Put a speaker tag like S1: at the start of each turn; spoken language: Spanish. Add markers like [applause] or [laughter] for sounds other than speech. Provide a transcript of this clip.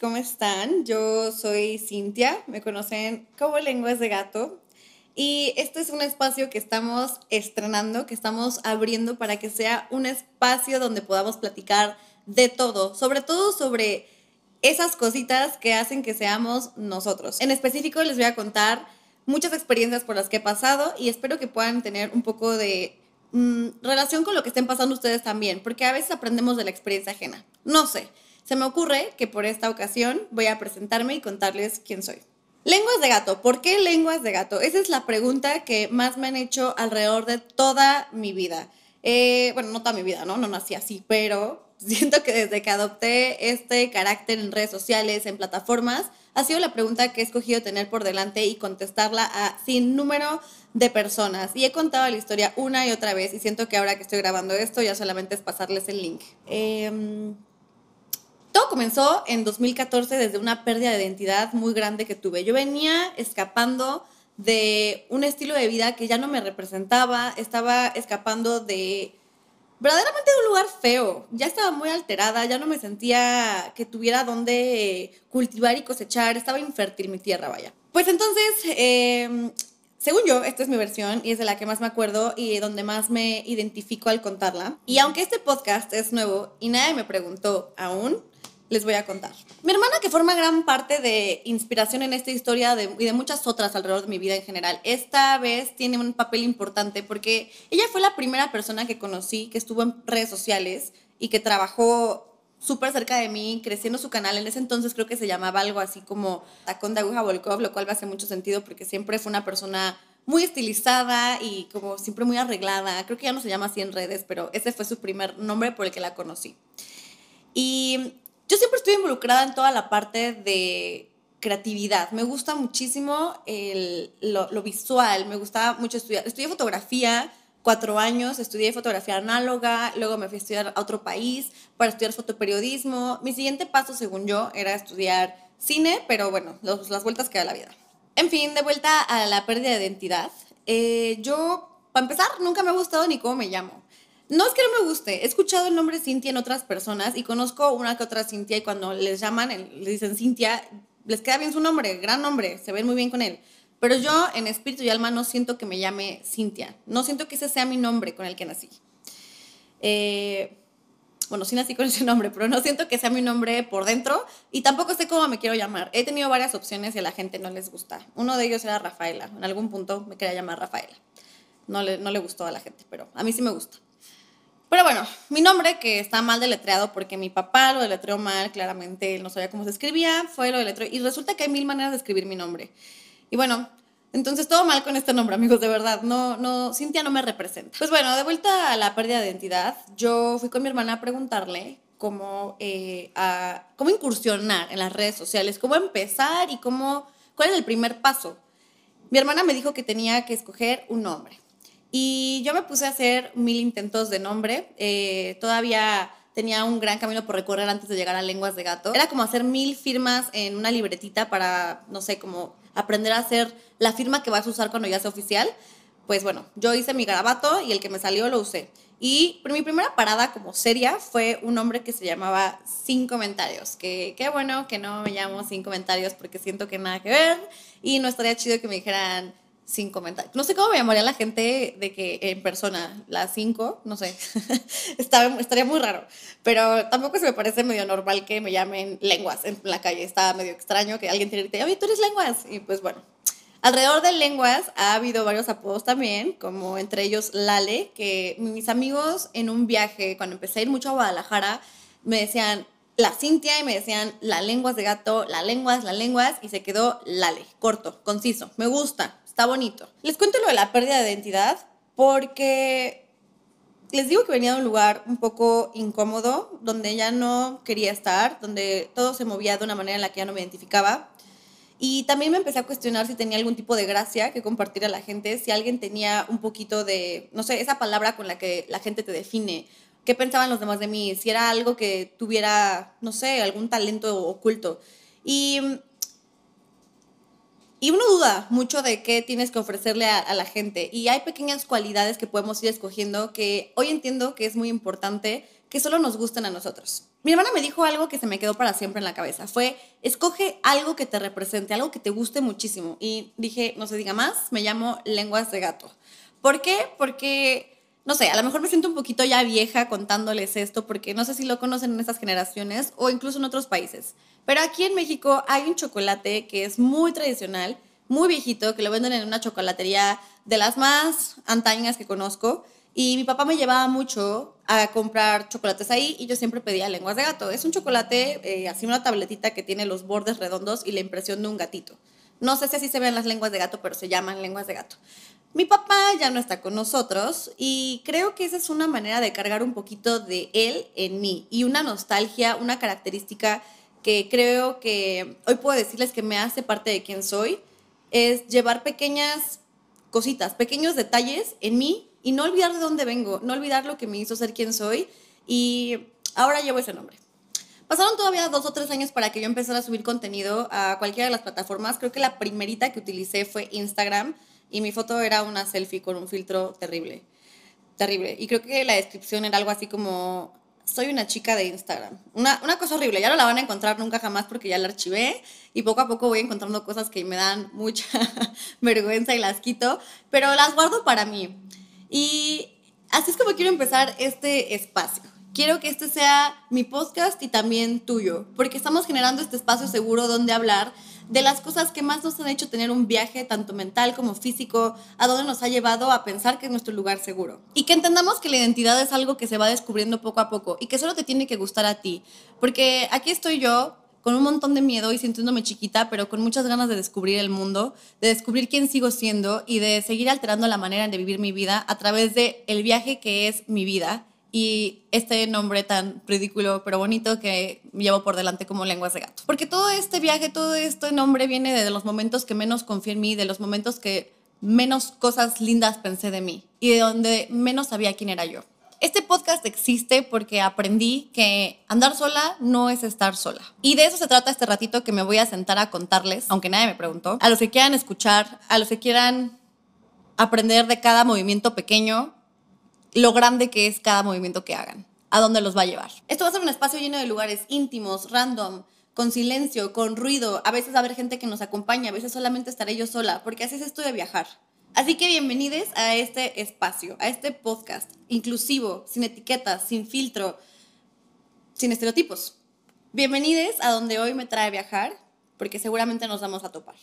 S1: ¿cómo están? Yo soy Cintia, me conocen como Lenguas de Gato. Y este es un espacio que estamos estrenando, que estamos abriendo para que sea un espacio donde podamos platicar de todo, sobre todo sobre esas cositas que hacen que seamos nosotros. En específico les voy a contar muchas experiencias por las que he pasado y espero que puedan tener un poco de mm, relación con lo que estén pasando ustedes también, porque a veces aprendemos de la experiencia ajena. No sé, se me ocurre que por esta ocasión voy a presentarme y contarles quién soy. Lenguas de gato. ¿Por qué lenguas de gato? Esa es la pregunta que más me han hecho alrededor de toda mi vida. Eh, bueno, no toda mi vida, ¿no? No nací así, pero [laughs] siento que desde que adopté este carácter en redes sociales, en plataformas, ha sido la pregunta que he escogido tener por delante y contestarla a sin número de personas. Y he contado la historia una y otra vez y siento que ahora que estoy grabando esto ya solamente es pasarles el link. Eh, comenzó en 2014 desde una pérdida de identidad muy grande que tuve. Yo venía escapando de un estilo de vida que ya no me representaba, estaba escapando de verdaderamente de un lugar feo. Ya estaba muy alterada, ya no me sentía que tuviera donde cultivar y cosechar, estaba infértil mi tierra, vaya. Pues entonces, em, según yo, esta es mi versión y es de la que más me acuerdo y donde más me identifico al contarla. Y aunque este podcast es nuevo y nadie me preguntó aún, les voy a contar. Mi hermana, que forma gran parte de inspiración en esta historia y de muchas otras alrededor de mi vida en general, esta vez tiene un papel importante porque ella fue la primera persona que conocí que estuvo en redes sociales y que trabajó súper cerca de mí, creciendo su canal. En ese entonces creo que se llamaba algo así como Tacón de Aguja Volkov, lo cual me hace mucho sentido porque siempre fue una persona muy estilizada y como siempre muy arreglada. Creo que ya no se llama así en redes, pero ese fue su primer nombre por el que la conocí. Y yo siempre estoy involucrada en toda la parte de creatividad. Me gusta muchísimo lo, visual, me gusta mucho estudiar. Estudié fotografía cuatro años, estudié fotografía análoga, luego me fui a estudiar a otro país para estudiar fotoperiodismo. Mi siguiente paso, según yo, era estudiar cine, pero bueno, las vueltas que da la vida. En fin, de vuelta a la pérdida de identidad. Eh, yo, para empezar, nunca me ha gustado ni cómo me llamo. No es que no me guste, he escuchado el nombre Cintia en otras personas y conozco una que otra Cintia y cuando les llaman, les dicen Cintia, les queda bien su nombre, gran nombre, se ven muy bien con él. Pero yo en espíritu y alma no siento que me llame Cintia, no siento que ese sea mi nombre con el que nací. Eh, bueno, sí nací con ese nombre, pero no siento que sea mi nombre por dentro y tampoco sé cómo me quiero llamar. He tenido varias opciones y a la gente no les gusta. Uno de ellos era Rafaela, en algún punto me quería llamar Rafaela. No le, no le gustó a la gente, pero a mí sí me gusta. Pero bueno, mi nombre, que está mal deletreado porque mi papá lo deletreó mal, claramente él no sabía cómo se escribía, fue lo deletreó. Y resulta que hay mil maneras de escribir mi nombre. Y bueno, entonces todo mal con este nombre, amigos, de verdad. No, no, Cintia no me representa. Pues bueno, de vuelta a la pérdida de identidad, yo fui con mi hermana a preguntarle cómo, eh, a, cómo incursionar en las redes sociales, cómo empezar y cómo, cuál es el primer paso. Mi hermana me dijo que tenía que escoger un nombre. Y yo me puse a hacer mil intentos de nombre. Eh, todavía tenía un gran camino por recorrer antes de llegar a Lenguas de Gato. Era como hacer mil firmas en una libretita para, no sé, como aprender a hacer la firma que vas a usar cuando ya sea oficial. Pues bueno, yo hice mi garabato y el que me salió lo usé. Y mi primera parada como seria fue un nombre que se llamaba Sin Comentarios. Que qué bueno que no me llamo Sin Comentarios porque siento que nada que ver. Y no estaría chido que me dijeran sin comentarios. No sé cómo me llamaría la gente de que en persona, las cinco, no sé, [laughs] estaría muy raro. Pero tampoco se me parece medio normal que me llamen lenguas en la calle. Está medio extraño que alguien te diga, oye, tú eres lenguas. Y pues bueno, alrededor de lenguas ha habido varios apodos también, como entre ellos Lale, que mis amigos en un viaje, cuando empecé a ir mucho a Guadalajara, me decían, la Cintia y me decían la lenguas de gato, la lenguas, la lenguas y se quedó Lale, corto, conciso, me gusta, está bonito. Les cuento lo de la pérdida de identidad porque les digo que venía de un lugar un poco incómodo, donde ya no quería estar, donde todo se movía de una manera en la que ya no me identificaba. Y también me empecé a cuestionar si tenía algún tipo de gracia que compartir a la gente, si alguien tenía un poquito de, no sé, esa palabra con la que la gente te define, qué pensaban los demás de mí, si era algo que tuviera, no sé, algún talento oculto. Y y uno duda mucho de qué tienes que ofrecerle a, la gente. Y hay pequeñas cualidades que podemos ir escogiendo que hoy entiendo que es muy importante que solo nos gusten a nosotros. Mi hermana me dijo algo que se me quedó para siempre en la cabeza. Fue, escoge algo que te represente, algo que te guste muchísimo. Y dije, no se diga más, me llamo lenguas de gato. ¿Por qué? Porque no sé, a lo mejor me siento un poquito ya vieja contándoles esto porque no sé si lo conocen en estas generaciones o incluso en otros países. Pero aquí en México hay un chocolate que es muy tradicional, muy viejito, que lo venden en una chocolatería de las más antañas que conozco. Y mi papá me llevaba mucho a comprar chocolates ahí y yo siempre pedía lenguas de gato. Es un chocolate, eh, así una tabletita que tiene los bordes redondos y la impresión de un gatito. No sé si así se ven las lenguas de gato, pero se llaman lenguas de gato. Mi papá ya no está con nosotros y creo que esa es una manera de cargar un poquito de él en mí y una nostalgia, una característica que creo que hoy puedo decirles que me hace parte de quien soy, es llevar pequeñas cositas, pequeños detalles en mí y no olvidar de dónde vengo, no olvidar lo que me hizo ser quien soy y ahora llevo ese nombre. Pasaron todavía dos o tres años para que yo empezara a subir contenido a cualquiera de las plataformas. Creo que la primerita que utilicé fue Instagram y mi foto era una selfie con un filtro terrible, terrible. Y creo que la descripción era algo así como, soy una chica de Instagram. Una, una cosa horrible, ya no la van a encontrar nunca jamás porque ya la archivé y poco a poco voy encontrando cosas que me dan [laughs] mucha vergüenza y las quito, pero las guardo para mí. Y así es como quiero empezar este espacio. Quiero que este sea mi podcast y también tuyo, porque estamos generando este espacio seguro donde hablar de las cosas que más nos han hecho tener un viaje, tanto mental como físico, a donde nos ha llevado a pensar que es nuestro lugar seguro. Y que entendamos que la identidad es algo que se va descubriendo poco a poco y que solo te tiene que gustar a ti. Porque aquí estoy yo con un montón de miedo y sintiéndome chiquita, pero con muchas ganas de descubrir el mundo, de descubrir quién sigo siendo y de seguir alterando la manera de vivir mi vida a través de el viaje que es mi vida y este nombre tan ridículo pero bonito que llevo por delante como lenguas de gato. Porque todo este viaje, todo este nombre viene de los momentos que menos confié en mí, de los momentos que menos cosas lindas pensé de mí y de donde menos sabía quién era yo. Este podcast existe porque aprendí que andar sola no es estar sola. Y de eso se trata este ratito que me voy a sentar a contarles, aunque nadie me preguntó, a los que quieran escuchar, a los que quieran aprender de cada movimiento pequeño lo grande que es cada movimiento que hagan, a dónde los va a llevar. Esto va a ser un espacio lleno de lugares íntimos, random, con silencio, con ruido. A veces va a haber gente que nos acompaña, a veces solamente estaré yo sola, porque así es esto de viajar. Así que bienvenidos a este espacio, a este podcast inclusivo, sin etiquetas, sin filtro, sin estereotipos. Bienvenidos a donde hoy me trae viajar, porque seguramente nos vamos a topar.